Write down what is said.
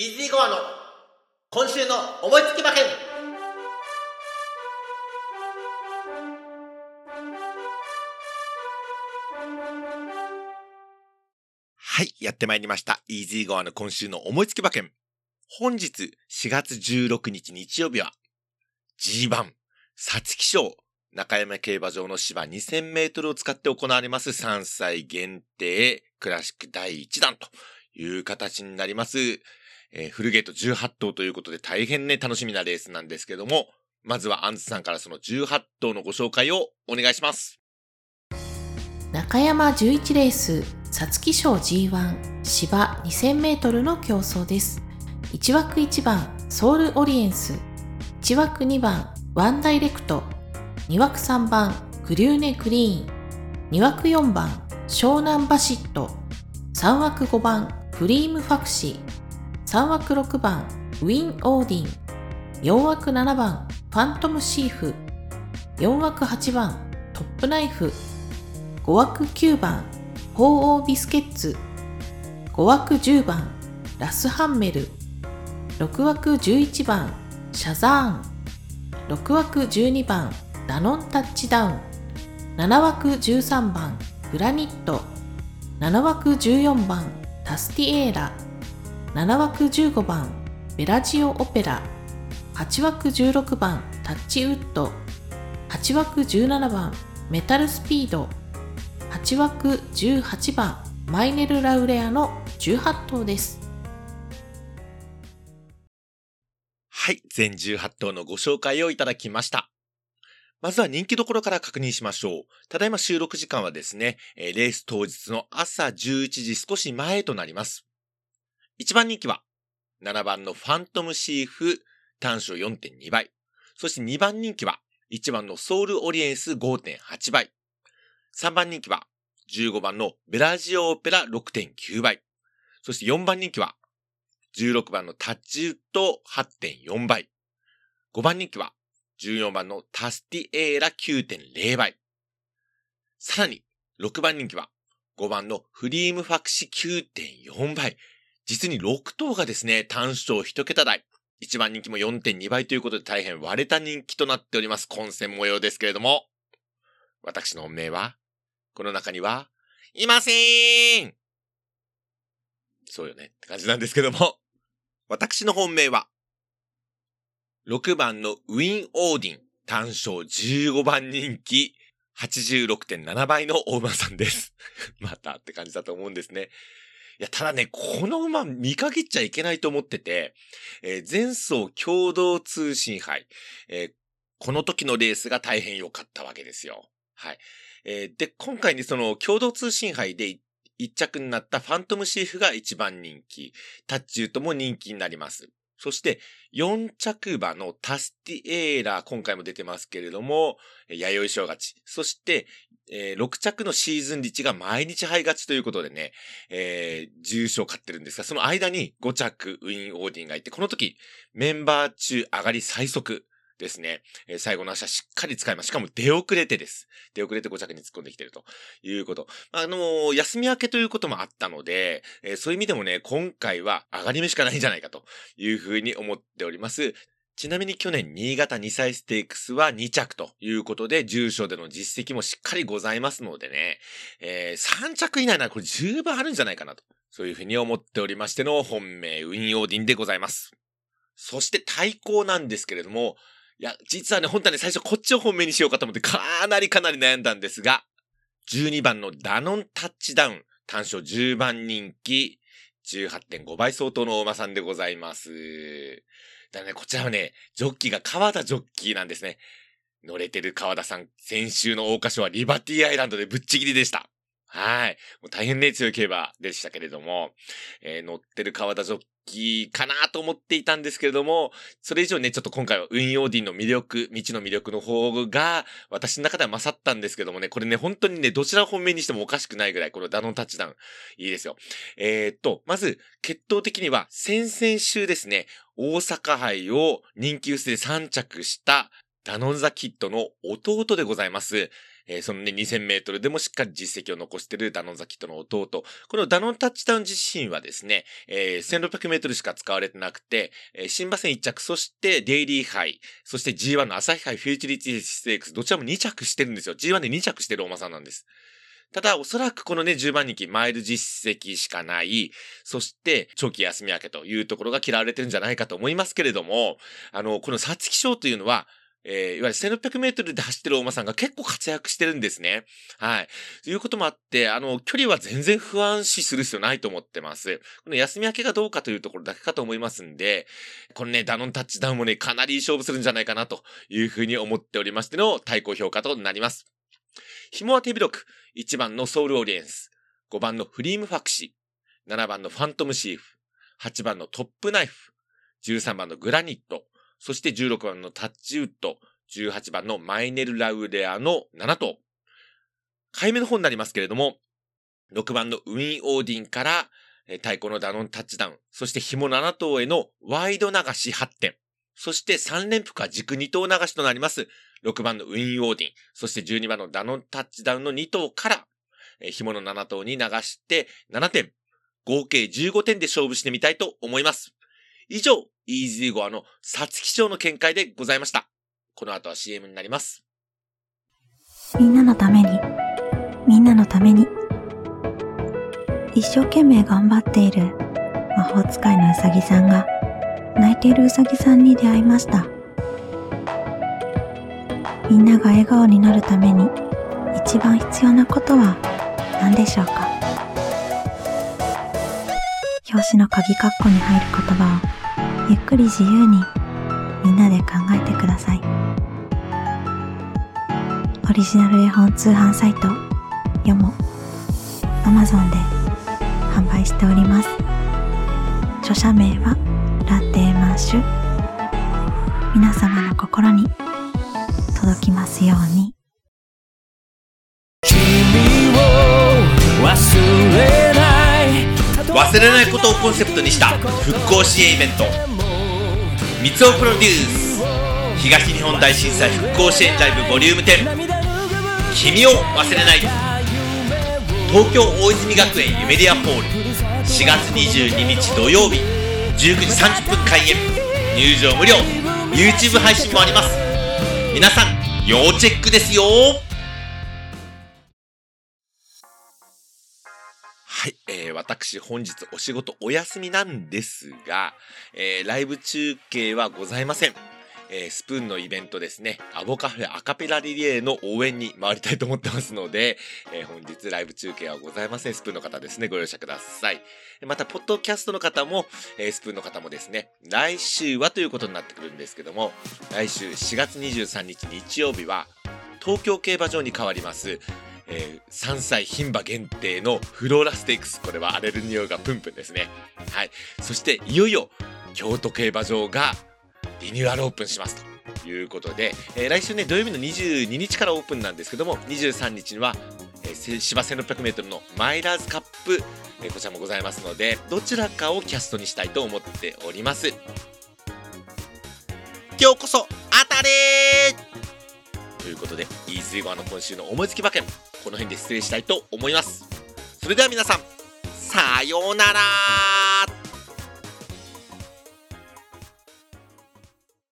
イージーゴアの今週の思いつき馬券はい、やってまいりました。イージーゴアの今週の思いつき馬券。本日4月16日日曜日は G1 皐月賞中山競馬場の芝2000メートルを使って行われます3歳限定クラシック第1弾という形になります。えーフルゲート18頭ということで大変ね、楽しみなレースなんですけども、まずはアンズさんからその18頭のご紹介をお願いします。中山11レース皐月賞 G1 芝 2000m の競争です1枠1番ソウルオリエンス1枠2番ワンダイレクト2枠3番グリューネグリーン2枠4番湘南バシット3枠5番フリームファクシ3枠6番ウインオーディン4枠7番ファントムシーフ4枠8番トップナイフ5枠9番ホウオウビスケッツ5枠10番ラスハンメル6枠11番シャザーン6枠12番ダノンタッチダウン7枠13番グラニット7枠14番タスティエーラ7枠15番ベラジオオペラ8枠16番タッチウッド8枠17番メタルスピード8枠18番マイネル・ラウレアの18頭です。はい、全18頭のご紹介をいただきました。まずは人気どころから確認しましょう。ただいま収録時間はですね、レース当日の朝11時少し前となります。1番人気は、7番のファントムシーフ単勝4.2倍。そして2番人気は、1番のソウルオリエンス5.8倍。3番人気は、15番のベラジオオペラ6.9倍。そして4番人気は、16番のタッチウッド8.4倍。5番人気は14番のタスティエーラ9.0倍。さらに6番人気は5番のフリームファクシ9.4倍。実に6頭がですね、単勝1桁台。1番人気も4.2倍ということで大変割れた人気となっております。混戦模様ですけれども、私の本命は、この中には、いませーん。そうよね。って感じなんですけども、私の本命は、6番のウィン・オーディン、単勝15番人気、86.7倍の大馬さんです。またって感じだと思うんですね。や、ただね、この馬見限っちゃいけないと思ってて、えー前走共同通信杯、えーこの時のレースが大変良かったわけですよ。はい。えーで、今回にその共同通信杯で一着になったファントムシーフが一番人気。タッチュートも人気になります。そして、4着馬のタスティエーラ、今回も出てますけれども、弥生賞勝ち。そして、えー6着のシーズンリッチが毎日杯勝ちということでね、えー、重賞勝ってるんですが、その間に5着ウィン・オーディンがいて、この時、メンバー中上がり最速ですね。えー最後の足はしっかり使います。しかも出遅れてです。出遅れて5着に突っ込んできてるということ。あのー休み明けということもあったので、えーそういう意味でもね、今回は上がり目しかないんじゃないかというふうに思っております。ちなみに去年、新潟2歳ステークスは2着ということで、重賞での実績もしっかりございますのでね、えー3着以内ならこれ十分あるんじゃないかなと。そういうふうに思っておりましての本命、ウィン・オーディンでございます。そして対抗なんですけれども、いや、実はね、本当はね、最初こっちを本命にしようかと思って、かなりかなり悩んだんですが、12番のダノンタッチダウン、単勝10番人気、18.5倍相当の大馬さんでございます。だね、こちらはね、ジョッキーが川田ジョッキーなんですね。乗れてる川田さん、先週の桜花賞はリバティアイランドでぶっちぎりでした。はい。もう大変ね、強い競馬でしたけれども、えー乗ってる川田ジョッキーかなと思っていたんですけれども、それ以上ね、ちょっと今回はウィン・オーディの魅力、未知の魅力の方が、私の中では勝ったんですけどもね、これね、本当にね、どちら本命にしてもおかしくないぐらい、このダノンタッチダウン、いいですよ。えーっと、まず、決闘的には、先々週ですね、大阪杯を人気薄で3着した、ダノンザキッドの弟でございます。えー、そのね、2000メートルでもしっかり実績を残してるダノンザキットの弟。このダノンタッチダウン自身はですね、えー、1600メートルしか使われてなくて、えー、新馬戦1着、そしてデイリー杯、そして G1 の朝日杯フューチュリティステークス、どちらも2着してるんですよ。G1 で2着してるお馬さんなんです。ただ、おそらくこのね、10番人気、マイル実績しかない、そして、長期休み明けというところが嫌われてるんじゃないかと思いますけれども、あの、この皐月賞というのは、えー、いわゆる1600メートルで走ってるお馬さんが結構活躍してるんですね。はい。ということもあって、あの、距離は全然不安視する必要ないと思ってます。この休み明けがどうかというところだけかと思いますんで、このね、ダノンタッチダウンもね、かなり勝負するんじゃないかなというふうに思っておりましての対抗評価となります。紐は手広く、1番のソウルオリエンス、5番のフリームファクシー、7番のファントムシーフ、8番のトップナイフ、13番のグラニット、そして16番のタッチウッド、18番のマイネル・ラウレアの7頭。買い目の方になりますけれども、6番のウィン・オーディンから、太鼓のダノンタッチダウン、そして紐7頭へのワイド流し8点、そして3連符か軸2頭流しとなります、6番のウィン・オーディン、そして12番のダノンタッチダウンの2頭から、紐の7頭に流して7点、合計15点で勝負してみたいと思います。以上、イージーゴアのサツキ賞の見解でございました。この後は CM になります。みんなのために、みんなのために。一生懸命頑張っている魔法使いのうさぎさんが泣いているうさぎさんに出会いました。みんなが笑顔になるために一番必要なことは何でしょうか表紙の鍵括弧に入る言葉をゆっくり自由にみんなで考えてください。オリジナル絵本通販サイトよも Amazon で販売しております。著者名はラテマッシュ。皆様の心に届きますように。忘れないことをコンセプトにした復興支援イベント。三尾プロデュース東日本大震災復興支援ライブボリューム10君を忘れない。東京大泉学園ユメリアホール。4月22日土曜日。19時30分開演。入場無料。YouTube 配信もあります。皆さん要チェックですよ。ー、私本日お仕事お休みなんですが、えー、ライブ中継はございません。えー、スプーンのイベントですね、アボカフェアカペラリレーの応援に回りたいと思ってますので、えー、本日ライブ中継はございません。スプーンの方ですね、ご容赦ください。また、ポッドキャストの方も、えー、スプーンの方もですね、来週はということになってくるんですけども、来週4月23日日曜日は、東京競馬場に変わります、えー、3歳牝馬限定のフローラステークス。これは荒れる匂いがプンプンですね。はい。そして、いよいよ、京都競馬場がリニューアルオープンしますということで、えー、来週ね、土曜日の22日からオープンなんですけども、23日には、えー、芝 1600m のマイラーズカップ、え、こちらもございますので、どちらかをキャストにしたいと思っております。今日こそ当たれということで、イーズイゴアの今週の思いつき馬券、この辺で失礼したいと思います。それでは皆さん、さようなら